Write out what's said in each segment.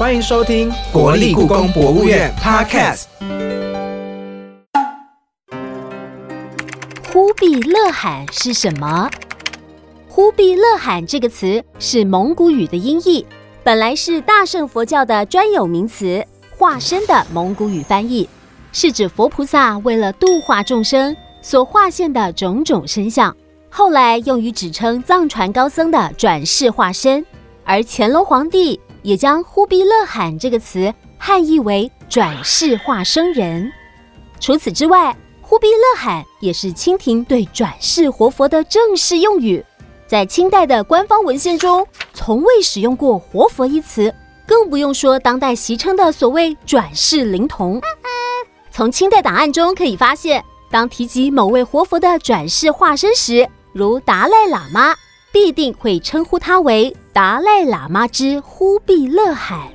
欢迎收听国立故宫博物院 Podcast。忽必勒罕是什么？忽必勒罕这个词是蒙古语的音译，本来是大乘佛教的专有名词，化身的蒙古语翻译，是指佛菩萨为了度化众生所化现的种种身相，后来用于指称藏传高僧的转世化身，而乾隆皇帝也将忽必勒罕这个词汉译为转世化生人。除此之外，忽必勒罕也是清廷对转世活佛的正式用语，在清代的官方文献中从未使用过“活佛”一词，更不用说当代习称的所谓“转世灵童”。从清代档案中可以发现，当提及某位活佛的转世化身时，如达赖喇嘛，必定会称呼他为达赖喇嘛之忽必勒罕。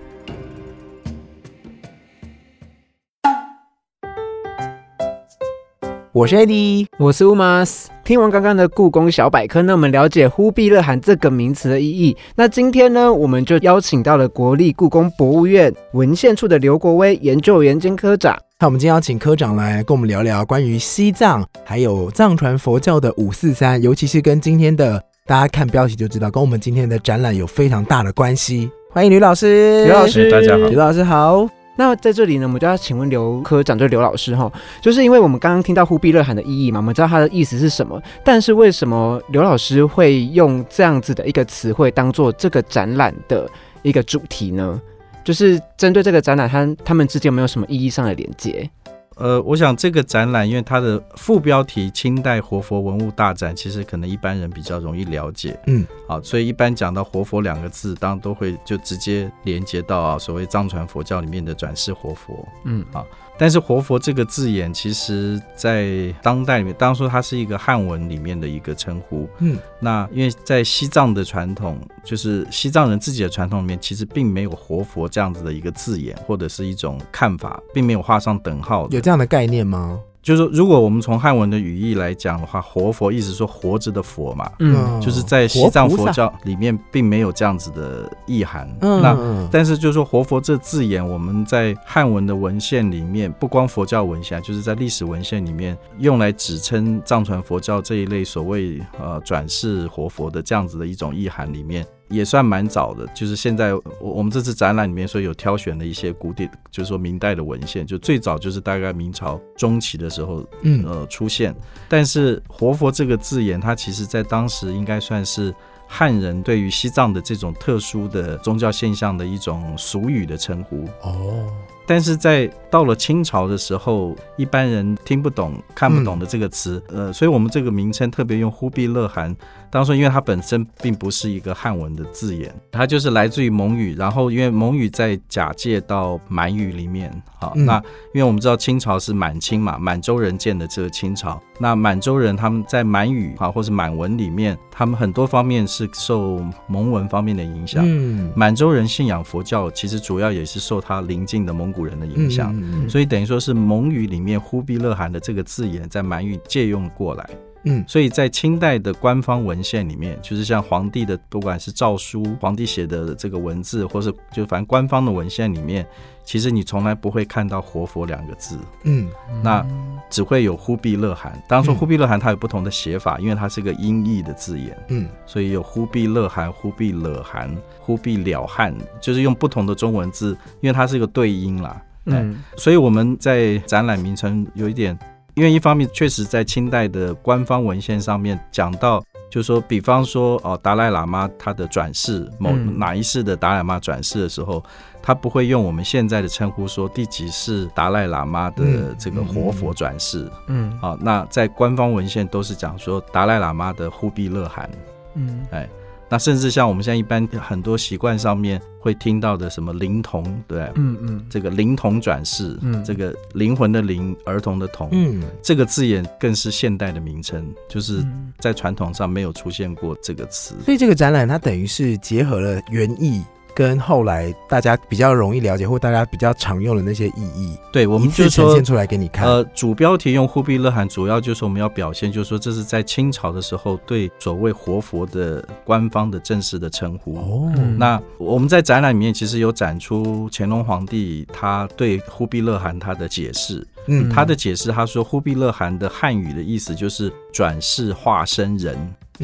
我是 Eddie，我是 Umas。听完刚刚的故宫小百科，那我们了解忽必勒罕这个名词的意义。那今天呢，我们就邀请到了国立故宫博物院文献处的刘国威研究员兼科长。那我们今天要请科长来跟我们聊聊关于西藏还有藏传佛教的五四三，尤其是跟今天的大家看标题就知道，跟我们今天的展览有非常大的关系。欢迎吕老师，吕老师，大家好，吕老师好。那在这里呢，我们就要请问刘科长，就刘老师哈，就是因为我们刚刚听到忽必勒罕的意义嘛，我们知道它的意思是什么，但是为什么刘老师会用这样子的一个词汇当做这个展览的一个主题呢？就是针对这个展览，它他们之间有没有什么意义上的连接？呃，我想这个展览，因为它的副标题“清代活佛文物大展”，其实可能一般人比较容易了解。嗯，好，所以一般讲到“活佛”两个字，当然都会就直接连接到啊，所谓藏传佛教里面的转世活佛。嗯，好。但是“活佛”这个字眼，其实在当代里面，当初它是一个汉文里面的一个称呼。嗯，那因为在西藏的传统，就是西藏人自己的传统里面，其实并没有“活佛”这样子的一个字眼，或者是一种看法，并没有画上等号。有这样的概念吗？就是说，如果我们从汉文的语义来讲的话，活佛意思说活着的佛嘛，嗯，就是在西藏佛教里面并没有这样子的意涵。嗯那但是就是说活佛这字眼，我们在汉文的文献里面，不光佛教文献，就是在历史文献里面用来指称藏传佛教这一类所谓呃转世活佛的这样子的一种意涵里面。也算蛮早的，就是现在我我们这次展览里面说有挑选的一些古典，就是说明代的文献，就最早就是大概明朝中期的时候，嗯呃出现。但是“活佛”这个字眼，它其实在当时应该算是汉人对于西藏的这种特殊的宗教现象的一种俗语的称呼。哦。但是在到了清朝的时候，一般人听不懂、看不懂的这个词，呃，所以我们这个名称特别用忽必勒汗。当初因为它本身并不是一个汉文的字眼，它就是来自于蒙语，然后因为蒙语在假借到满语里面，好，那因为我们知道清朝是满清嘛，满洲人建的这个清朝，那满洲人他们在满语啊或是满文里面，他们很多方面是受蒙文方面的影响。嗯，满洲人信仰佛教，其实主要也是受他邻近的蒙古人的影响，所以等于说是蒙语里面忽必勒汗的这个字眼在满语借用过来。嗯，所以在清代的官方文献里面，就是像皇帝的，不管是诏书，皇帝写的这个文字，或是就反正官方的文献里面，其实你从来不会看到“活佛”两个字。嗯，那只会有忽必勒汗。当然说忽必勒汗它有不同的写法，因为它是个音译的字眼。嗯，所以有忽必勒汗、忽必勒汗、忽必了汗，就是用不同的中文字，因为它是一个对音啦。嗯，所以我们在展览名称有一点。因为一方面确实在清代的官方文献上面讲到，就是说，比方说哦，达赖喇嘛他的转世某哪一世的达赖喇嘛转世的时候，他不会用我们现在的称呼说第几世达赖喇嘛的这个活佛转世，嗯，好，那在官方文献都是讲说达赖喇嘛的忽必勒汗，嗯，哎。那甚至像我们现在一般很多习惯上面会听到的什么灵童，对，嗯嗯，这个灵童转世，嗯，这个灵魂的灵，儿童的童，嗯，这个字眼更是现代的名称，就是在传统上没有出现过这个词。所以这个展览它等于是结合了原意跟后来大家比较容易了解或大家比较常用的那些意义，对，我们就呈现出来给你看。呃，主标题用忽必勒汗，主要就是我们要表现，就是说这是在清朝的时候对所谓活佛的官方的正式的称呼。哦，那我们在展览里面其实有展出乾隆皇帝他对忽必勒汗他的解释。嗯，他的解释他说忽必勒汗的汉语的意思就是转世化身人。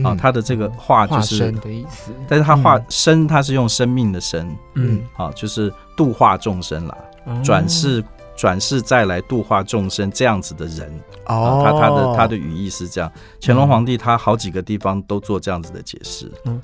啊，他的这个化就是的意思，但是他化生，他是用生命的生，嗯，好，就是度化众生啦，转世转世再来度化众生这样子的人，哦，他他的他的语义是这样，乾隆皇帝他好几个地方都做这样子的解释，嗯。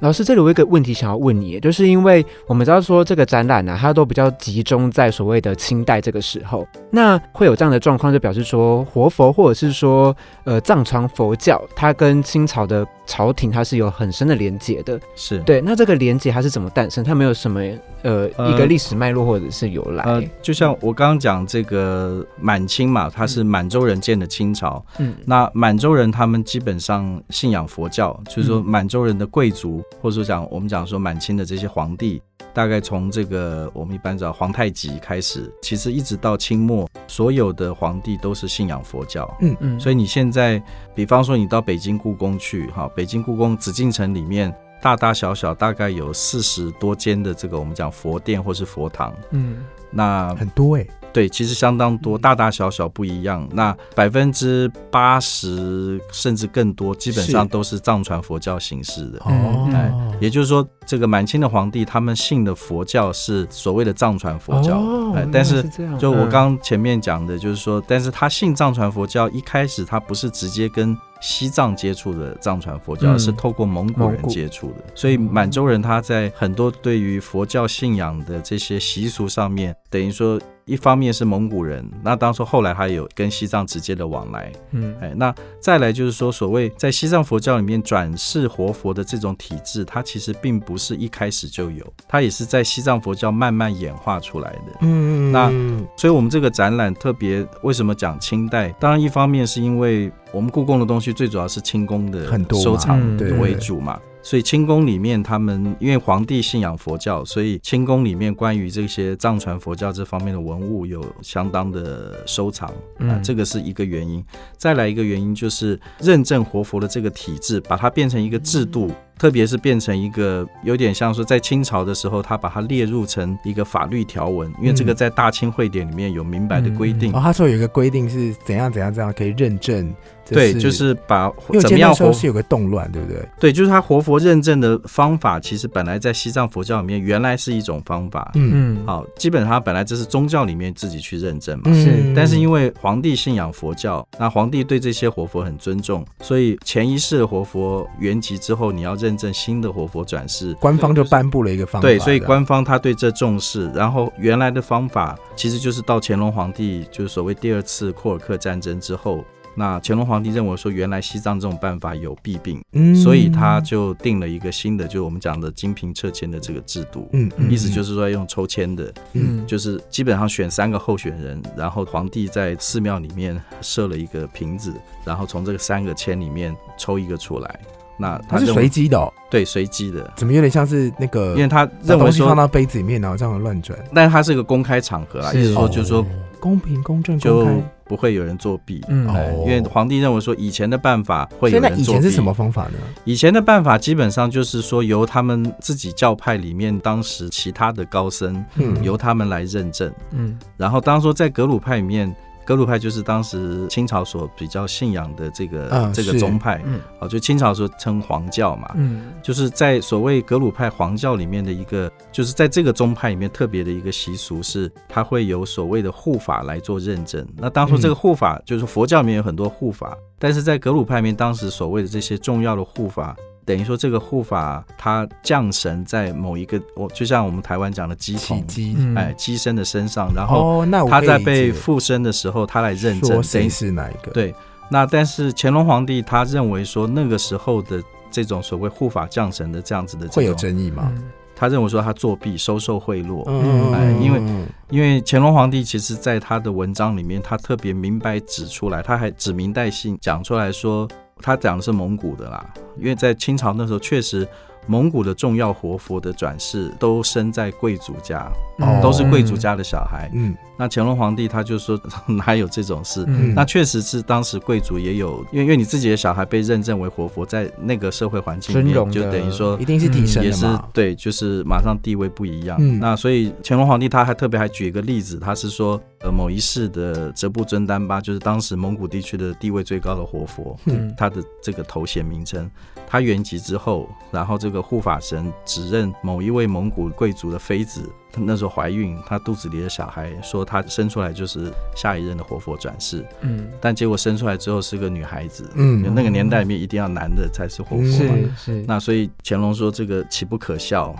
老师，这里有一个问题想要问你，就是因为我们知道说这个展览呢，它都比较集中在所谓的清代这个时候，那会有这样的状况，就表示说活佛或者是说呃藏传佛教，它跟清朝的朝廷它是有很深的连结的，是对。那这个连结它是怎么诞生？它没有什么呃一个历史脉络或者是由来？呃，就像我刚刚讲这个满清嘛，它是满洲人建的清朝，嗯，那满洲人他们基本上信仰佛教，就是说满洲人的贵族。或者说讲，我们讲说满清的这些皇帝，大概从这个我们一般叫皇太极开始，其实一直到清末，所有的皇帝都是信仰佛教。嗯嗯。所以你现在，比方说你到北京故宫去，哈，北京故宫紫禁城里面，大大小小大概有四十多间的这个我们讲佛殿或是佛堂。嗯。那很多哎。对，其实相当多，大大小小不一样。那百分之八十甚至更多，基本上都是藏传佛教形式的。哦，哎，也就是说，这个满清的皇帝他们信的佛教是所谓的藏传佛教。哎，但是就我刚前面讲的，就是说，但是他信藏传佛教，一开始他不是直接跟西藏接触的藏传佛教，是透过蒙古人接触的。所以满洲人他在很多对于佛教信仰的这些习俗上面，等于说。一方面是蒙古人，那当初后来还有跟西藏直接的往来，嗯，哎，那再来就是说，所谓在西藏佛教里面转世活佛的这种体制，它其实并不是一开始就有，它也是在西藏佛教慢慢演化出来的，嗯，那所以我们这个展览特别为什么讲清代？当然一方面是因为我们故宫的东西最主要是清宫的收藏为主嘛。所以清宫里面，他们因为皇帝信仰佛教，所以清宫里面关于这些藏传佛教这方面的文物有相当的收藏，啊，这个是一个原因。再来一个原因就是认证活佛的这个体制，把它变成一个制度。特别是变成一个有点像说，在清朝的时候，他把它列入成一个法律条文，因为这个在大清会典里面有明白的规定。哦，他说有一个规定是怎样怎样怎样可以认证。对，就是把怎么样活是有个动乱，对不对？对，就是他活佛认证的方法，其实本来在西藏佛教里面原来是一种方法。嗯，好，基本上本来这是宗教里面自己去认证嘛。是。但是因为皇帝信仰佛教，那皇帝对这些活佛很尊重，所以前一世的活佛圆寂之后，你要认证新的活佛转世，官方就颁布了一个方法。对，所以官方他对这重视。然后原来的方法其实就是到乾隆皇帝，就是所谓第二次库尔克战争之后。那乾隆皇帝认为说，原来西藏这种办法有弊病，嗯，所以他就定了一个新的，就是我们讲的金瓶撤签的这个制度，嗯，意思就是说用抽签的，嗯，就是基本上选三个候选人，然后皇帝在寺庙里面设了一个瓶子，然后从这个三个签里面抽一个出来，那它是随机的，哦对，随机的，怎么有点像是那个，因为他认为说放到杯子里面，然后这样乱转，但是它是一个公开场合啊，意思说就是说。公平、公正、公开，不会有人作弊。嗯，因为皇帝认为说，以前的办法会有人作弊。以前是什么方法呢？以前的办法基本上就是说，由他们自己教派里面当时其他的高僧，嗯，由他们来认证。嗯，然后当说在格鲁派里面。格鲁派就是当时清朝所比较信仰的这个这个宗派，啊，就清朝说称黄教嘛，嗯，就是在所谓格鲁派黄教里面的一个，就是在这个宗派里面特别的一个习俗是，它会有所谓的护法来做认证。那当初这个护法就是佛教里面有很多护法，但是在格鲁派里面，当时所谓的这些重要的护法。等于说，这个护法他降神在某一个，我就像我们台湾讲的鸡童，哎，鸡身的身上，然后他在被附身的时候，他来认证谁是哪一个。对，那但是乾隆皇帝他认为说，那个时候的这种所谓护法降神的这样子的，会有争议吗？他认为说他作弊、收受贿赂，哎，因为因为乾隆皇帝其实在他的文章里面，他特别明白指出来，他还指名带姓讲出来说。他讲的是蒙古的啦，因为在清朝那时候确实蒙古的重要活佛的转世都生在贵族家，都是贵族家的小孩。嗯，那乾隆皇帝他就说 哪有这种事？那确实是当时贵族也有，因为因为你自己的小孩被认证为活佛，在那个社会环境里面，就等于说一定是提升也是对，就是马上地位不一样。那所以乾隆皇帝他还特别还举一个例子，他是说呃某一世的哲布尊丹巴，就是当时蒙古地区的地位最高的活佛，他的这个头衔名称。他圆寂之后，然后这个护法神指认某一位蒙古贵族的妃子。那时候怀孕，她肚子里的小孩说她生出来就是下一任的活佛转世，嗯，但结果生出来之后是个女孩子，嗯，那个年代里面一定要男的才是活佛嘛，是那所以乾隆说这个岂不可笑，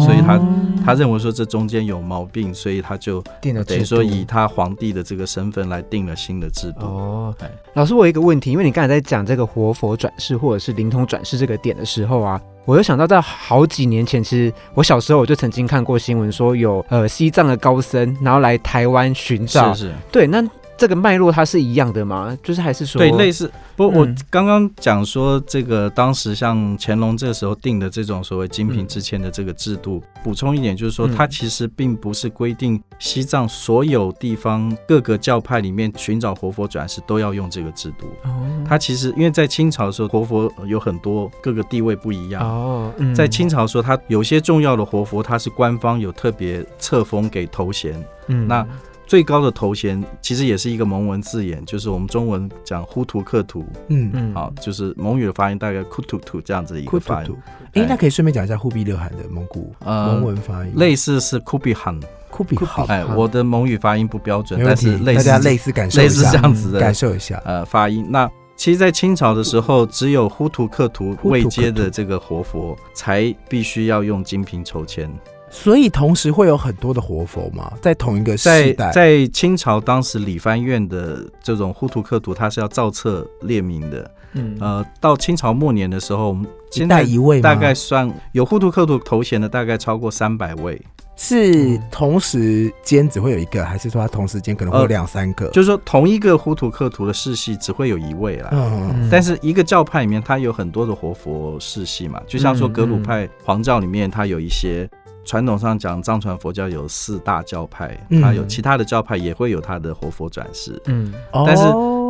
所以他他认为说这中间有毛病，所以他就定了等于说以他皇帝的这个身份来定了新的制度。哦，老师，我有一个问题，因为你刚才在讲这个活佛转世或者是灵通转世这个点的时候啊。我又想到，在好几年前，其实我小时候我就曾经看过新闻，说有呃西藏的高僧，然后来台湾寻找，是是，对，那。这个脉络它是一样的吗？就是还是说对类似？不，我刚刚讲说这个当时像乾隆这个时候定的这种所谓金瓶之签的这个制度，补充一点就是说，它其实并不是规定西藏所有地方各个教派里面寻找活佛转世都要用这个制度。哦，它其实因为在清朝的时候，活佛有很多各个地位不一样。哦，在清朝的时候，它有些重要的活佛，它是官方有特别册封给头衔。嗯，那。最高的头衔其实也是一个蒙文字眼，就是我们中文讲呼图克图，嗯。嗯，好，就是蒙语的发音大概库图图这样子的一个发音。哎，那可以顺便讲一下忽必勒汗的蒙古蒙文发音，类似是库比汗，库比好。哎，我的蒙语发音不标准，但是大家类似感受类似这样子的感受一下，呃，发音。那其实，在清朝的时候，只有呼图克图未接的这个活佛，才必须要用金瓶抽签。所以同时会有很多的活佛嘛，在同一个时代，在清朝当时理藩院的这种呼图克图，它是要造册列名的。嗯，呃，到清朝末年的时候，我们现在一位大概算有呼图克图头衔的，大概超过三百位。是同时间只会有一个，还是说他同时间可能会有两三个？就是说同一个呼图克图的世系只会有一位啦。嗯，但是一个教派里面，它有很多的活佛世系嘛，就像说格鲁派黄教里面，它有一些。传统上讲，藏传佛教有四大教派，它有其他的教派也会有它的活佛转世。嗯，但是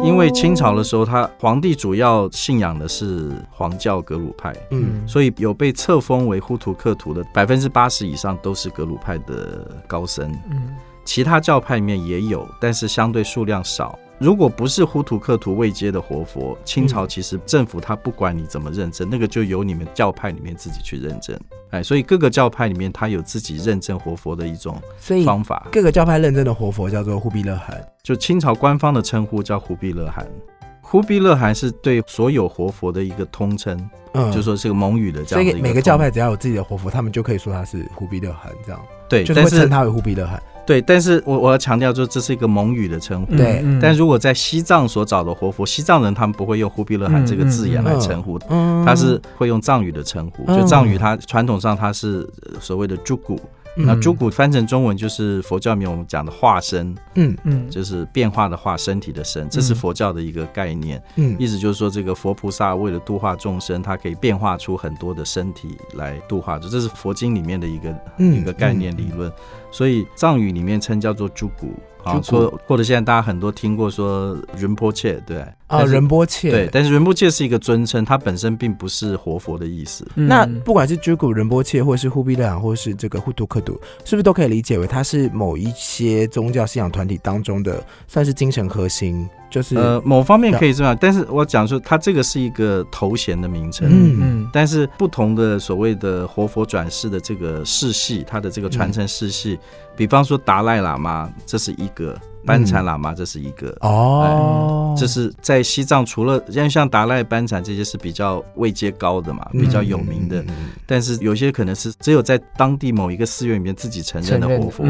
因为清朝的时候，他皇帝主要信仰的是黄教格鲁派，嗯，所以有被册封为呼图克图的百分之八十以上都是格鲁派的高僧。嗯，其他教派里面也有，但是相对数量少。如果不是呼图克图未接的活佛，清朝其实政府他不管你怎么认证，那个就由你们教派里面自己去认证。哎，所以各个教派里面他有自己认证活佛的一种方法。各个教派认证的活佛叫做忽必勒汗，就清朝官方的称呼叫忽必勒汗。忽必勒汗是对所有活佛的一个通称，嗯，就说是个蒙语的这样。所以每个教派只要有自己的活佛，他们就可以说他是忽必勒汗这样。对，就是会称他为忽必勒汗。对，但是我我要强调，就这是一个蒙语的称呼。对，但如果在西藏所找的活佛，西藏人他们不会用忽必勒汗这个字眼来称呼，嗯他是会用藏语的称呼。就藏语，它传统上它是所谓的朱古。那朱古翻成中文就是佛教里面我们讲的化身，嗯。嗯，就是变化的化身体的身，这是佛教的一个概念，嗯，意思就是说这个佛菩萨为了度化众生，他可以变化出很多的身体来度化，这是佛经里面的一个一个概念理论，所以藏语里面称叫做朱古。啊，说或者现在大家很多听过说仁波切，对啊，仁波切，对，但是仁波切是一个尊称，它本身并不是活佛的意思。那不管是居古仁波切，或是忽必烈或是这个忽图克图，是不是都可以理解为它是某一些宗教信仰团体当中的算是精神核心？就是呃，某方面可以这样，但是我讲说，它这个是一个头衔的名称，嗯嗯，但是不同的所谓的活佛转世的这个世系，它的这个传承世系，比方说达赖喇嘛，这是一个。班禅喇嘛这是一个哦，这是在西藏除了像像达赖、班禅这些是比较位阶高的嘛，比较有名的，但是有些可能是只有在当地某一个寺院里面自己承认的活佛，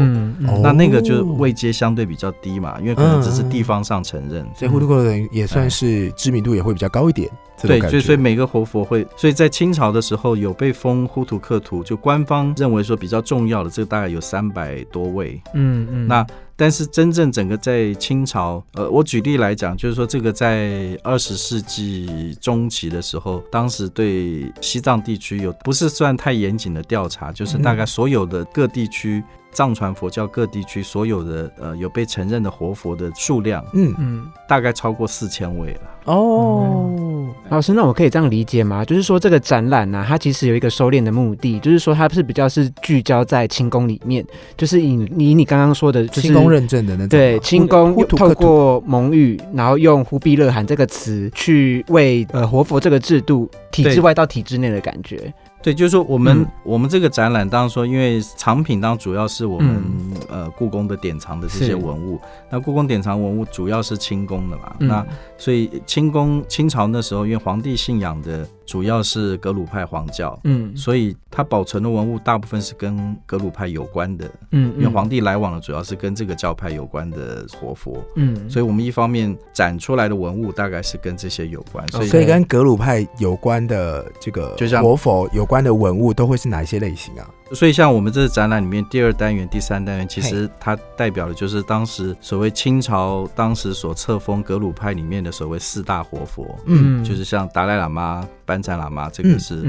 那那个就位阶相对比较低嘛，因为可能只是地方上承认，所以呼图克人也算是知名度也会比较高一点。对，所以所以每个活佛会，所以在清朝的时候有被封呼图克图，就官方认为说比较重要的，这个大概有三百多位。嗯嗯，那。但是真正整个在清朝，呃，我举例来讲，就是说这个在二十世纪中期的时候，当时对西藏地区有不是算太严谨的调查，就是大概所有的各地区。藏传佛教各地区所有的呃有被承认的活佛的数量，嗯嗯，大概超过四千位了。哦，老师，那我可以这样理解吗？就是说这个展览呢，它其实有一个收敛的目的，就是说它是比较是聚焦在清宫里面，就是以以你刚刚说的，就是清宫认证的那种，对，清宫透过蒙语，然后用忽必勒汗这个词去为呃活佛这个制度体制外到体制内的感觉。对，就是说我们我们这个展览，当然说，因为藏品当主要是我们呃故宫的典藏的这些文物，那故宫典藏文物主要是清宫的嘛，那所以清宫清朝那时候，因为皇帝信仰的。主要是格鲁派黄教，嗯，所以它保存的文物大部分是跟格鲁派有关的，嗯，因为皇帝来往的主要是跟这个教派有关的活佛，嗯，所以我们一方面展出来的文物大概是跟这些有关，所以所以跟格鲁派有关的这个就像活佛有关的文物都会是哪一些类型啊？所以，像我们这个展览里面第二单元、第三单元，其实它代表的就是当时所谓清朝当时所册封格鲁派里面的所谓四大活佛，嗯，就是像达赖喇嘛、班禅喇嘛，这个是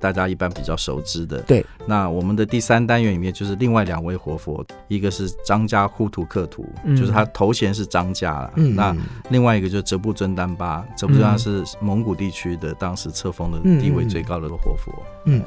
大家一般比较熟知的。对。那我们的第三单元里面就是另外两位活佛，一个是张家呼图克图，就是他头衔是张家了。那另外一个就是哲布尊丹巴，哲布尊丹是蒙古地区的当时册封的地位最高的活佛。嗯，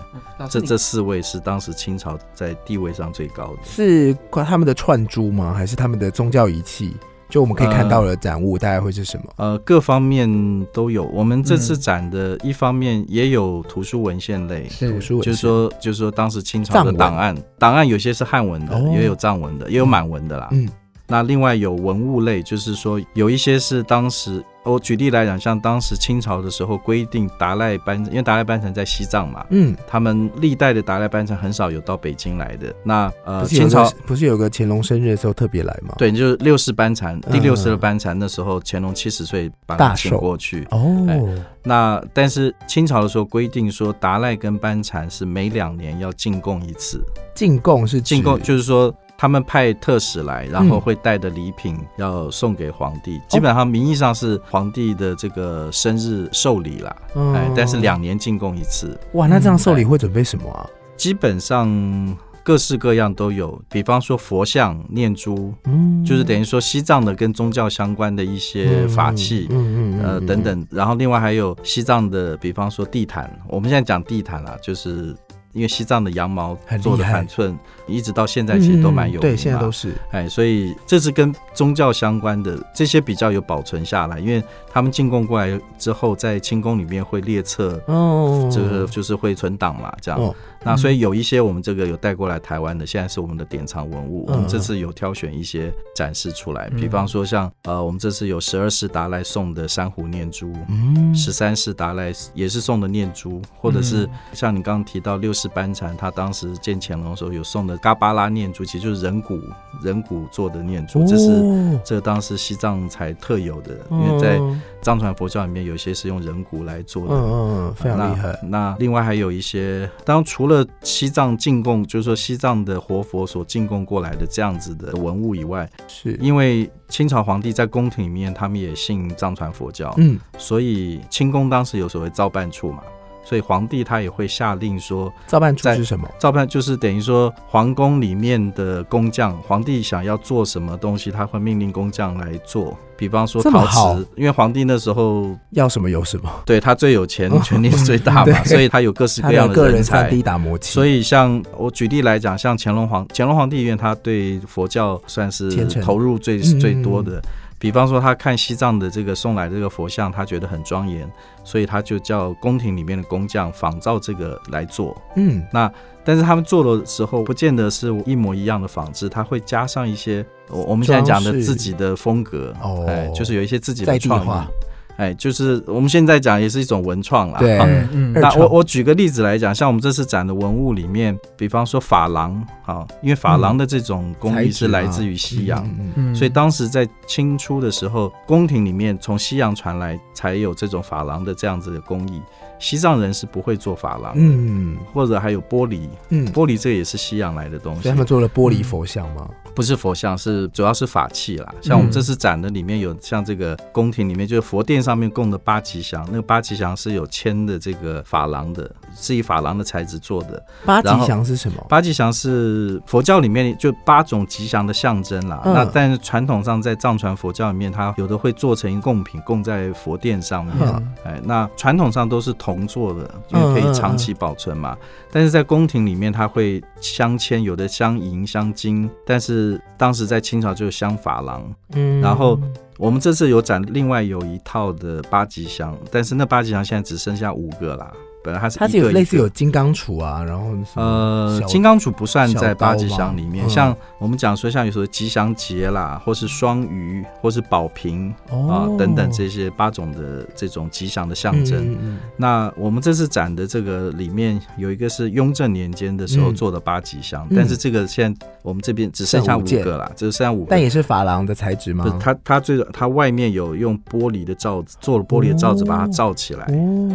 这这四位是当时。清朝在地位上最高的是他们的串珠吗？还是他们的宗教仪器？就我们可以看到的展物，大概会是什么？呃，各方面都有。我们这次展的一方面也有图书文献类，图书就是说，就是说当时清朝的档案，档案有些是汉文的，也有藏文的，也有满文的啦。嗯。那另外有文物类，就是说有一些是当时，我举例来讲，像当时清朝的时候规定达赖班，因为达赖班禅在西藏嘛，嗯，他们历代的达赖班禅很少有到北京来的。那呃，清朝不是有个乾隆生日的时候特别来吗？对，就是六世班禅，第六世的班禅，那时候乾隆七十岁把他请过去。哦，那但是清朝的时候规定说，达赖跟班禅是每两年要进贡一次。进贡是进贡，就是说。他们派特使来，然后会带的礼品要送给皇帝，基本上名义上是皇帝的这个生日寿礼啦。哎，但是两年进贡一次。哇，那这样寿礼会准备什么啊？基本上各式各样都有，比方说佛像、念珠，嗯，就是等于说西藏的跟宗教相关的一些法器，嗯嗯呃等等。然后另外还有西藏的，比方说地毯，我们现在讲地毯啊，就是。因为西藏的羊毛做的板寸，一直到现在其实都蛮有名。对，现在都是。哎，所以这是跟宗教相关的这些比较有保存下来，因为他们进贡过来之后，在清宫里面会列册，哦，这个就是会存档嘛，这样。那所以有一些我们这个有带过来台湾的，现在是我们的典藏文物。我们这次有挑选一些展示出来，比方说像呃，我们这次有十二世达赖送的珊瑚念珠，十三世达赖也是送的念珠，或者是像你刚刚提到六世班禅，他当时见乾隆的时候有送的嘎巴拉念珠，其实就是人骨人骨做的念珠，这是这当时西藏才特有的，因为在藏传佛教里面有些是用人骨来做的，嗯嗯，非常厉害。那另外还有一些，当除了西藏进贡，就是说西藏的活佛所进贡过来的这样子的文物以外，是因为清朝皇帝在宫廷里面，他们也信藏传佛教，嗯，所以清宫当时有所谓造办处嘛。所以皇帝他也会下令说，造办处是什么？造办就是等于说皇宫里面的工匠，皇帝想要做什么东西，他会命令工匠来做。比方说陶瓷，因为皇帝那时候要什么有什么，对他最有钱，权力最大嘛，所以他有各式各样的个人才。D 打磨器。所以像我举例来讲，像乾隆皇乾隆皇帝，因为他对佛教算是投入最最多的。比方说，他看西藏的这个送来这个佛像，他觉得很庄严，所以他就叫宫廷里面的工匠仿照这个来做。嗯，那但是他们做的时候，不见得是一模一样的仿制，他会加上一些我我们现在讲的自己的风格。哦，哎，就是有一些自己的创意。哎，就是我们现在讲也是一种文创啦。对，那我我举个例子来讲，像我们这次展的文物里面，比方说珐琅，哈，因为珐琅的这种工艺是来自于西洋，所以当时在清初的时候，宫廷里面从西洋传来，才有这种珐琅的这样子的工艺。西藏人是不会做珐琅，嗯，或者还有玻璃，嗯，玻璃这也是西洋来的东西。他们做了玻璃佛像吗？不是佛像，是主要是法器啦。像我们这次展的里面有像这个宫廷里面，就是佛殿上面供的八吉祥，那个八吉祥是有铅的这个珐琅的，是以珐琅的材质做的。八吉祥是什么？八吉祥是佛教里面就八种吉祥的象征啦。那但是传统上在藏传佛教里面，它有的会做成贡品供在佛殿上面。哎，那传统上都是铜做的，因为可以长期保存嘛。但是在宫廷里面，它会镶嵌，有的镶银、镶金，但是当时在清朝就是镶珐琅。嗯，然后我们这次有展，另外有一套的八吉祥，但是那八吉祥现在只剩下五个啦。本来它是它是有类似有金刚杵啊，然后呃金刚杵不算在八吉祥里面，像我们讲说像有时候吉祥节啦，或是双鱼，或是宝瓶啊等等这些八种的这种吉祥的象征。那我们这次展的这个里面有一个是雍正年间的时候做的八吉祥，但是这个现在我们这边只剩下五个啦，只剩下五个。但也是珐琅的材质吗？它它最它外面有用玻璃的罩子做了玻璃的罩子把它罩起来，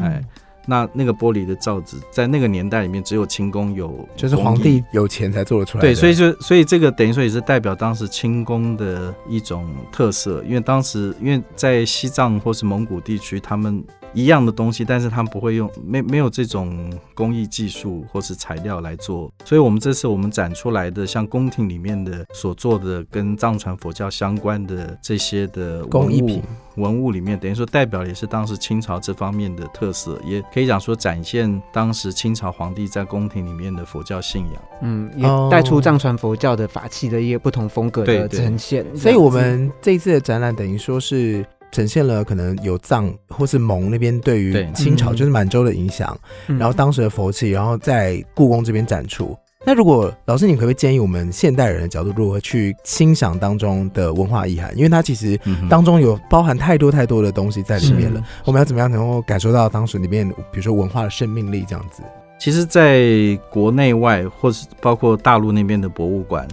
哎。那那个玻璃的罩子，在那个年代里面，只有清宫有，就是皇帝有钱才做得出来。对，所以就所以这个等于说也是代表当时清宫的一种特色，因为当时因为在西藏或是蒙古地区，他们。一样的东西，但是他们不会用没没有这种工艺技术或是材料来做，所以我们这次我们展出来的像宫廷里面的所做的跟藏传佛教相关的这些的工艺品文物里面，等于说代表也是当时清朝这方面的特色，也可以讲说展现当时清朝皇帝在宫廷里面的佛教信仰，嗯，也带出藏传佛教的法器的一些不同风格的呈现。所以我们这一次的展览等于说是。呈现了可能有藏或是蒙那边对于清朝就是满洲的影响，然后当时的佛器，然后在故宫这边展出。那如果老师，你可不可以建议我们现代人的角度如何去欣赏当中的文化意涵？因为它其实当中有包含太多太多的东西在里面了。我们要怎么样能够感受到当时里面，比如说文化的生命力这样子？其实，在国内外，或是包括大陆那边的博物馆，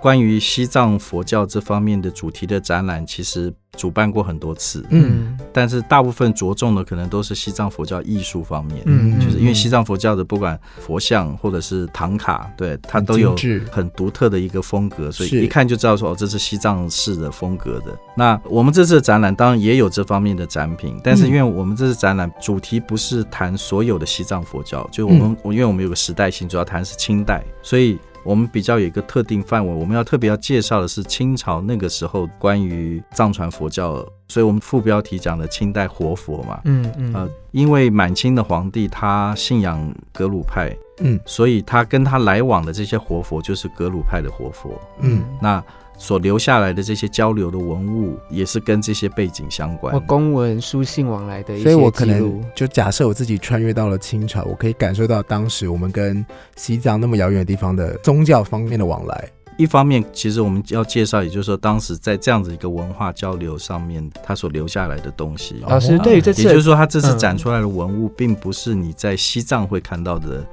关于西藏佛教这方面的主题的展览，其实。主办过很多次，嗯，但是大部分着重的可能都是西藏佛教艺术方面，嗯，就是因为西藏佛教的不管佛像或者是唐卡，对它都有很独特的一个风格，所以一看就知道说哦，这是西藏式的风格的。那我们这次的展览当然也有这方面的展品，但是因为我们这次展览主题不是谈所有的西藏佛教，就我们因为我们有个时代性，主要谈是清代，所以。我们比较有一个特定范围，我们要特别要介绍的是清朝那个时候关于藏传佛教，所以我们副标题讲的清代活佛嘛，嗯嗯，呃，因为满清的皇帝他信仰格鲁派，嗯，所以他跟他来往的这些活佛就是格鲁派的活佛，嗯，那。所留下来的这些交流的文物，也是跟这些背景相关。公文书信往来的一些所以我可能就假设我自己穿越到了清朝，我可以感受到当时我们跟西藏那么遥远的地方的宗教方面的往来。一方面，其实我们要介绍，也就是说，当时在这样子一个文化交流上面，他所留下来的东西。老师，对于这次，也就是说，他这次展出来的文物，并不是你在西藏会看到的。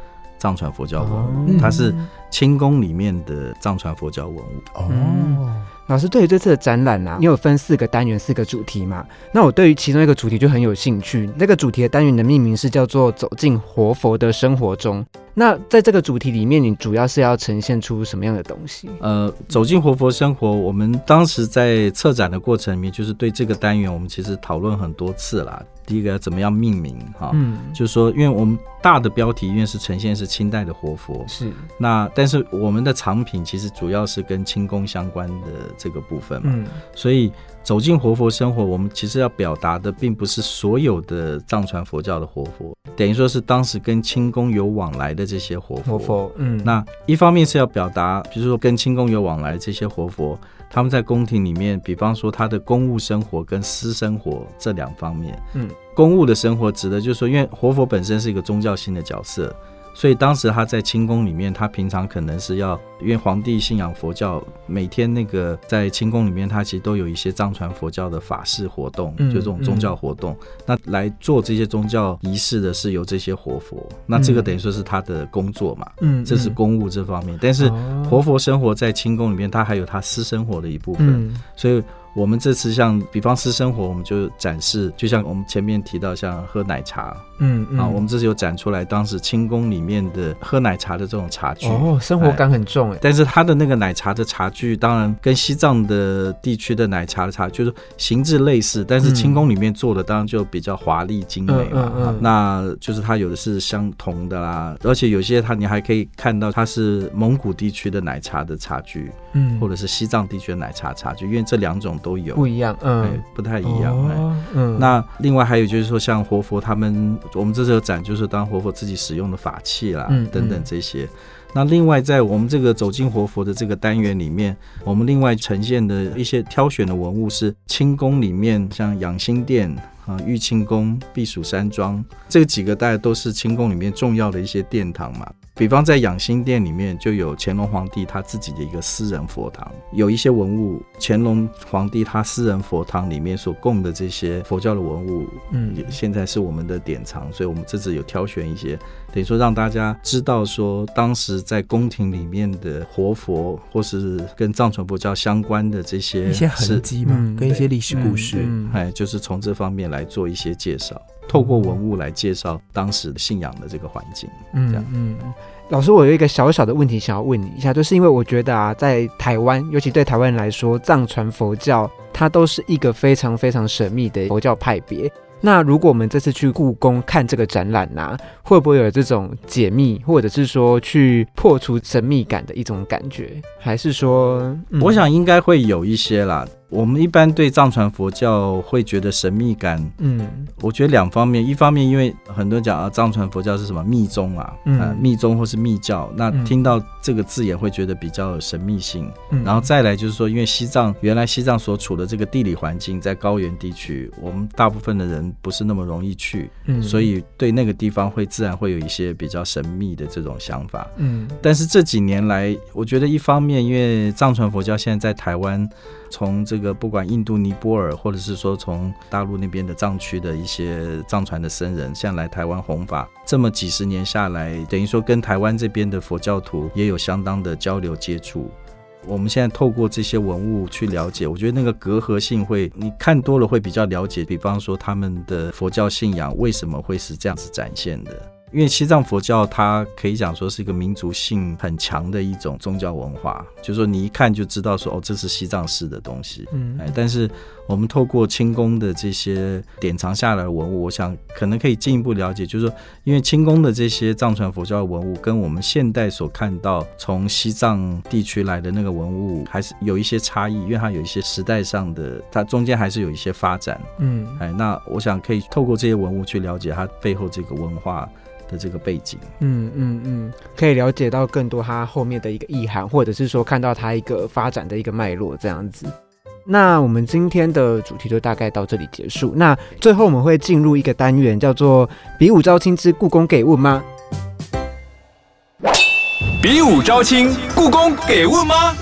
藏传佛教文物，它是清宫里面的藏传佛教文物。哦，老师，对于这次的展览啊，你有分四个单元、四个主题嘛？那我对于其中一个主题就很有兴趣。那个主题的单元的命名是叫做“走进活佛的生活中”。那在这个主题里面，你主要是要呈现出什么样的东西？呃，走进活佛生活，我们当时在策展的过程里面，就是对这个单元，我们其实讨论很多次了。第一个要怎么样命名哈？嗯，就是说，因为我们大的标题因为是呈现是清代的活佛，是那但是我们的藏品其实主要是跟清宫相关的这个部分嘛，嗯，所以走进活佛生活，我们其实要表达的并不是所有的藏传佛教的活佛，等于说是当时跟清宫有往来的这些活佛，活佛，嗯，那一方面是要表达，比如说跟清宫有往来这些活佛。他们在宫廷里面，比方说他的公务生活跟私生活这两方面，嗯，公务的生活指的就是说，因为活佛本身是一个宗教性的角色，所以当时他在清宫里面，他平常可能是要，因为皇帝信仰佛教，每天那个在清宫里面，他其实都有一些藏传佛教的法事活动，就这种宗教活动。那来做这些宗教仪式的是由这些活佛，那这个等于说是他的工作嘛，嗯，这是公务这方面。但是活佛生活在清宫里面，他还有他私生活的一部分，所以。我们这次像比方私生活，我们就展示，就像我们前面提到，像喝奶茶，嗯啊，我们这次有展出来当时清宫里面的喝奶茶的这种茶具，哦，生活感很重哎。但是它的那个奶茶的茶具，当然跟西藏的地区的奶茶的茶就是形制类似，但是清宫里面做的当然就比较华丽精美嘛。那就是它有的是相同的啦，而且有些它你还可以看到它是蒙古地区的奶茶的茶具，嗯，或者是西藏地区的奶茶茶具，因为这两种。都有不一样，嗯，不太一样，嗯。那另外还有就是说，像活佛他们，我们这次展就是当活佛自己使用的法器啦，等等这些。那另外在我们这个走进活佛的这个单元里面，我们另外呈现的一些挑选的文物是清宫里面，像养心殿啊、玉清宫、避暑山庄这几个，大家都是清宫里面重要的一些殿堂嘛。比方在养心殿里面就有乾隆皇帝他自己的一个私人佛堂，有一些文物，乾隆皇帝他私人佛堂里面所供的这些佛教的文物，嗯，现在是我们的典藏，所以我们这次有挑选一些，等于说让大家知道说当时在宫廷里面的活佛，或是跟藏传佛教相关的这些一些痕迹嘛，跟一些历史故事，哎，就是从这方面来做一些介绍。透过文物来介绍当时信仰的这个环境，嗯，这样，嗯，老师，我有一个小小的问题想要问你一下，就是因为我觉得啊，在台湾，尤其对台湾人来说，藏传佛教它都是一个非常非常神秘的佛教派别。那如果我们这次去故宫看这个展览呢，会不会有这种解密，或者是说去破除神秘感的一种感觉？还是说，我想应该会有一些啦。我们一般对藏传佛教会觉得神秘感，嗯，我觉得两方面，一方面因为很多人讲啊，藏传佛教是什么密宗啊，嗯，密宗或是密教，那听到这个字眼会觉得比较有神秘性，然后再来就是说，因为西藏原来西藏所处的这个地理环境在高原地区，我们大部分的人不是那么容易去，嗯，所以对那个地方会自然会有一些比较神秘的这种想法，嗯，但是这几年来，我觉得一方面因为藏传佛教现在在台湾。从这个不管印度尼泊尔，或者是说从大陆那边的藏区的一些藏传的僧人，像来台湾弘法，这么几十年下来，等于说跟台湾这边的佛教徒也有相当的交流接触。我们现在透过这些文物去了解，我觉得那个隔阂性会，你看多了会比较了解。比方说他们的佛教信仰为什么会是这样子展现的。因为西藏佛教，它可以讲说是一个民族性很强的一种宗教文化，就是说你一看就知道说哦，这是西藏式的东西。嗯，哎，但是我们透过清宫的这些典藏下来的文物，我想可能可以进一步了解，就是说，因为清宫的这些藏传佛教的文物，跟我们现代所看到从西藏地区来的那个文物，还是有一些差异，因为它有一些时代上的，它中间还是有一些发展。嗯，哎，那我想可以透过这些文物去了解它背后这个文化。的这个背景，嗯嗯嗯，可以了解到更多它后面的一个意涵，或者是说看到它一个发展的一个脉络这样子。那我们今天的主题就大概到这里结束。那最后我们会进入一个单元，叫做“比武招亲之故宫给问吗？”比武招亲，故宫给问吗？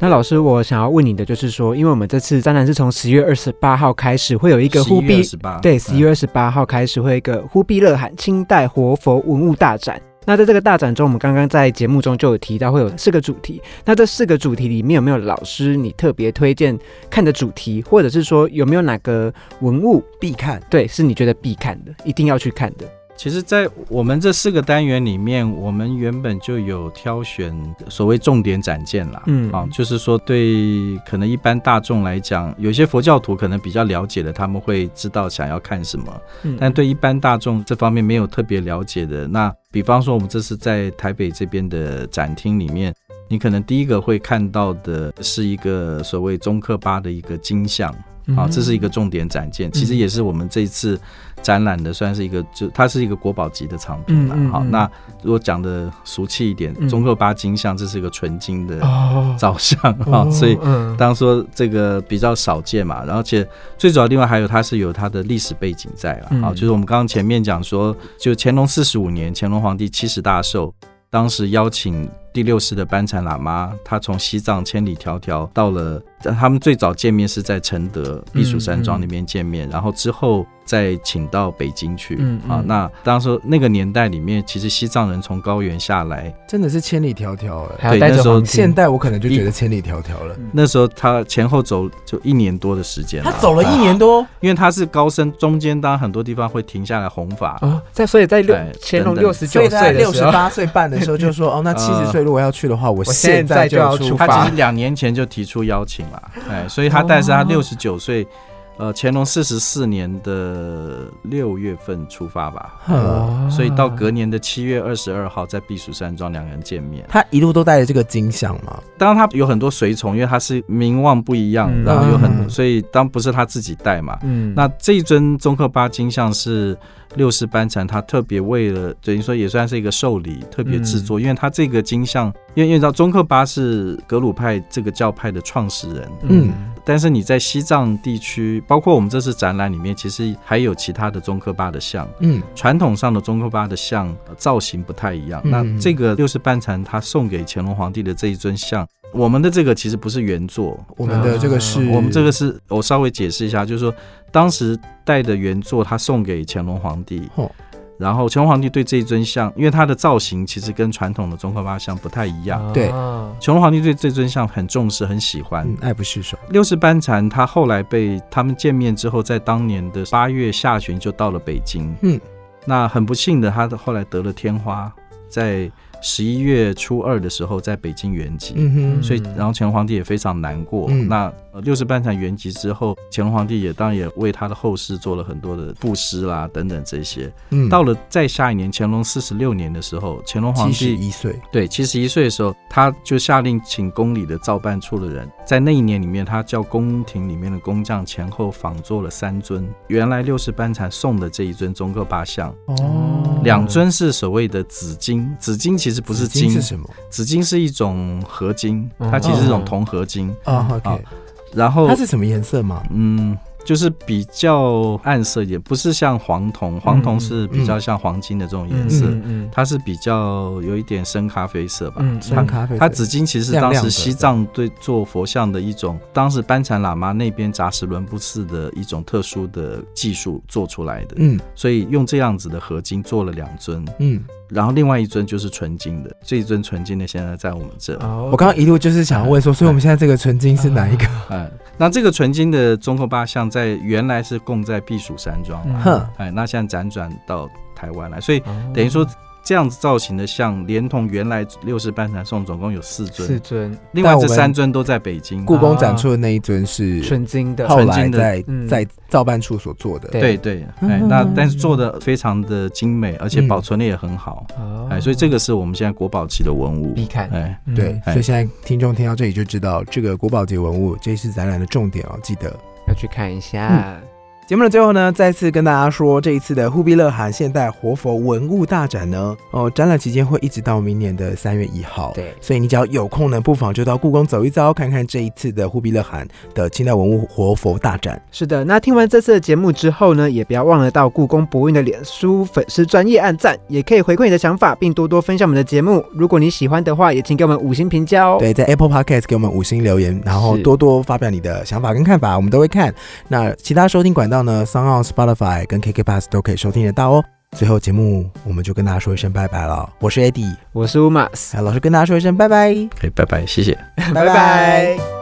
那老师，我想要问你的就是说，因为我们这次展览是从十月二十八号开始，会有一个忽必对十一月二十八号开始会有一个忽必勒罕清代活佛文物大展。那在这个大展中，我们刚刚在节目中就有提到会有四个主题。那这四个主题里面有没有老师你特别推荐看的主题，或者是说有没有哪个文物必看？对，是你觉得必看的，一定要去看的。其实，在我们这四个单元里面，我们原本就有挑选所谓重点展件啦。嗯啊，就是说对可能一般大众来讲，有些佛教徒可能比较了解的，他们会知道想要看什么。嗯，但对一般大众这方面没有特别了解的，那比方说我们这次在台北这边的展厅里面，你可能第一个会看到的是一个所谓中克巴的一个金像。啊，这是一个重点展件，其实也是我们这一次展览的算是一个，就它是一个国宝级的藏品了。好，那如果讲的俗气一点，中克八金像，这是一个纯金的造像啊，所以当说这个比较少见嘛，然后且最主要另外还有它是有它的历史背景在了啊，就是我们刚刚前面讲说，就乾隆四十五年，乾隆皇帝七十大寿，当时邀请。第六世的班禅喇嘛，他从西藏千里迢迢到了，他们最早见面是在承德避暑山庄那边见面，然后之后再请到北京去。嗯啊，那当时那个年代里面，其实西藏人从高原下来，真的是千里迢迢哎。对，那时候现代我可能就觉得千里迢迢了。那时候他前后走就一年多的时间，他走了一年多，因为他是高僧，中间当然很多地方会停下来弘法。啊，在所以在六乾隆六十九岁六十八岁半的时候就说，哦，那七十岁。如果要去的话，我现在就要出发。他其实两年前就提出邀请了，哎，所以他带着他六十九岁。呃，乾隆四十四年的六月份出发吧，所以到隔年的七月二十二号在避暑山庄两人见面。他一路都带着这个金像吗？当然他有很多随从，因为他是名望不一样，然后有很，所以当不是他自己带嘛。嗯，那这一尊宗克巴金像是六世班禅他特别为了等于说也算是一个寿礼特别制作，因为他这个金像，因为因为知道宗克巴是格鲁派这个教派的创始人，嗯。但是你在西藏地区，包括我们这次展览里面，其实还有其他的宗喀巴的像。嗯，传统上的宗喀巴的像造型不太一样。那这个六世班禅他送给乾隆皇帝的这一尊像，我们的这个其实不是原作，我们的这个是，我们这个是我稍微解释一下，就是说当时带的原作，他送给乾隆皇帝。然后乾隆皇帝对这一尊像，因为它的造型其实跟传统的宗喀巴像不太一样。对，乾隆皇帝对这尊像很重视，很喜欢，爱不释手。六世班禅他后来被他们见面之后，在当年的八月下旬就到了北京。嗯，那很不幸的，他的后来得了天花，在。十一月初二的时候，在北京圆寂，所以然后乾隆皇帝也非常难过。那六十班禅圆寂之后，乾隆皇帝也当然也为他的后世做了很多的布施啦，等等这些。嗯到了再下一年，乾隆四十六年的时候，乾隆皇帝七十一岁，对，七十一岁的时候，他就下令请宫里的造办处的人，在那一年里面，他叫宫廷里面的工匠前后仿做了三尊原来六十班禅送的这一尊宗喀巴像。哦，两尊是所谓的紫金，紫金其实不是金是什么？紫金是一种合金，它其实是一种铜合金啊。OK，然后它是什么颜色吗？嗯。就是比较暗色一点，不是像黄铜，黄铜是比较像黄金的这种颜色，嗯它是比较有一点深咖啡色吧。嗯深咖啡。它紫金其实是当时西藏对做佛像的一种，当时班禅喇嘛那边扎什伦布寺的一种特殊的技术做出来的。嗯，所以用这样子的合金做了两尊。嗯。然后另外一尊就是纯金的，这一尊纯金的现在在我们这。我刚刚一路就是想问说，所以我们现在这个纯金是哪一个？嗯，那这个纯金的中后八像在原来是供在避暑山庄，哼，哎，那现在辗转到台湾来，所以等于说。这样子造型的像，连同原来六十班禅送，总共有四尊。四尊，另外这三尊都在北京。故宫展出的那一尊是纯金的，后来在在造办处所做的。对对，哎，那但是做的非常的精美，而且保存的也很好。哎，所以这个是我们现在国宝级的文物。必看。哎，对，所以现在听众听到这里就知道，这个国宝级文物这次展览的重点哦，记得。要去看一下。节目的最后呢，再次跟大家说，这一次的忽必勒汗现代活佛文物大展呢，哦，展览期间会一直到明年的三月一号。对，所以你只要有空呢，不妨就到故宫走一遭，看看这一次的忽必勒汗的清代文物活佛大展。是的，那听完这次的节目之后呢，也不要忘了到故宫博物院的脸书粉丝专业按赞，也可以回馈你的想法，并多多分享我们的节目。如果你喜欢的话，也请给我们五星评价哦。对，在 Apple Podcast 给我们五星留言，然后多多发表你的想法跟看法，我们都会看。那其他收听管道呢 s o n Spotify 跟 KK Pass 都可以收听得到哦。最后节目我们就跟大家说一声拜拜了。我是 Eddie，我是 Umas，老师跟大家说一声拜拜。可以拜拜，谢谢，拜拜。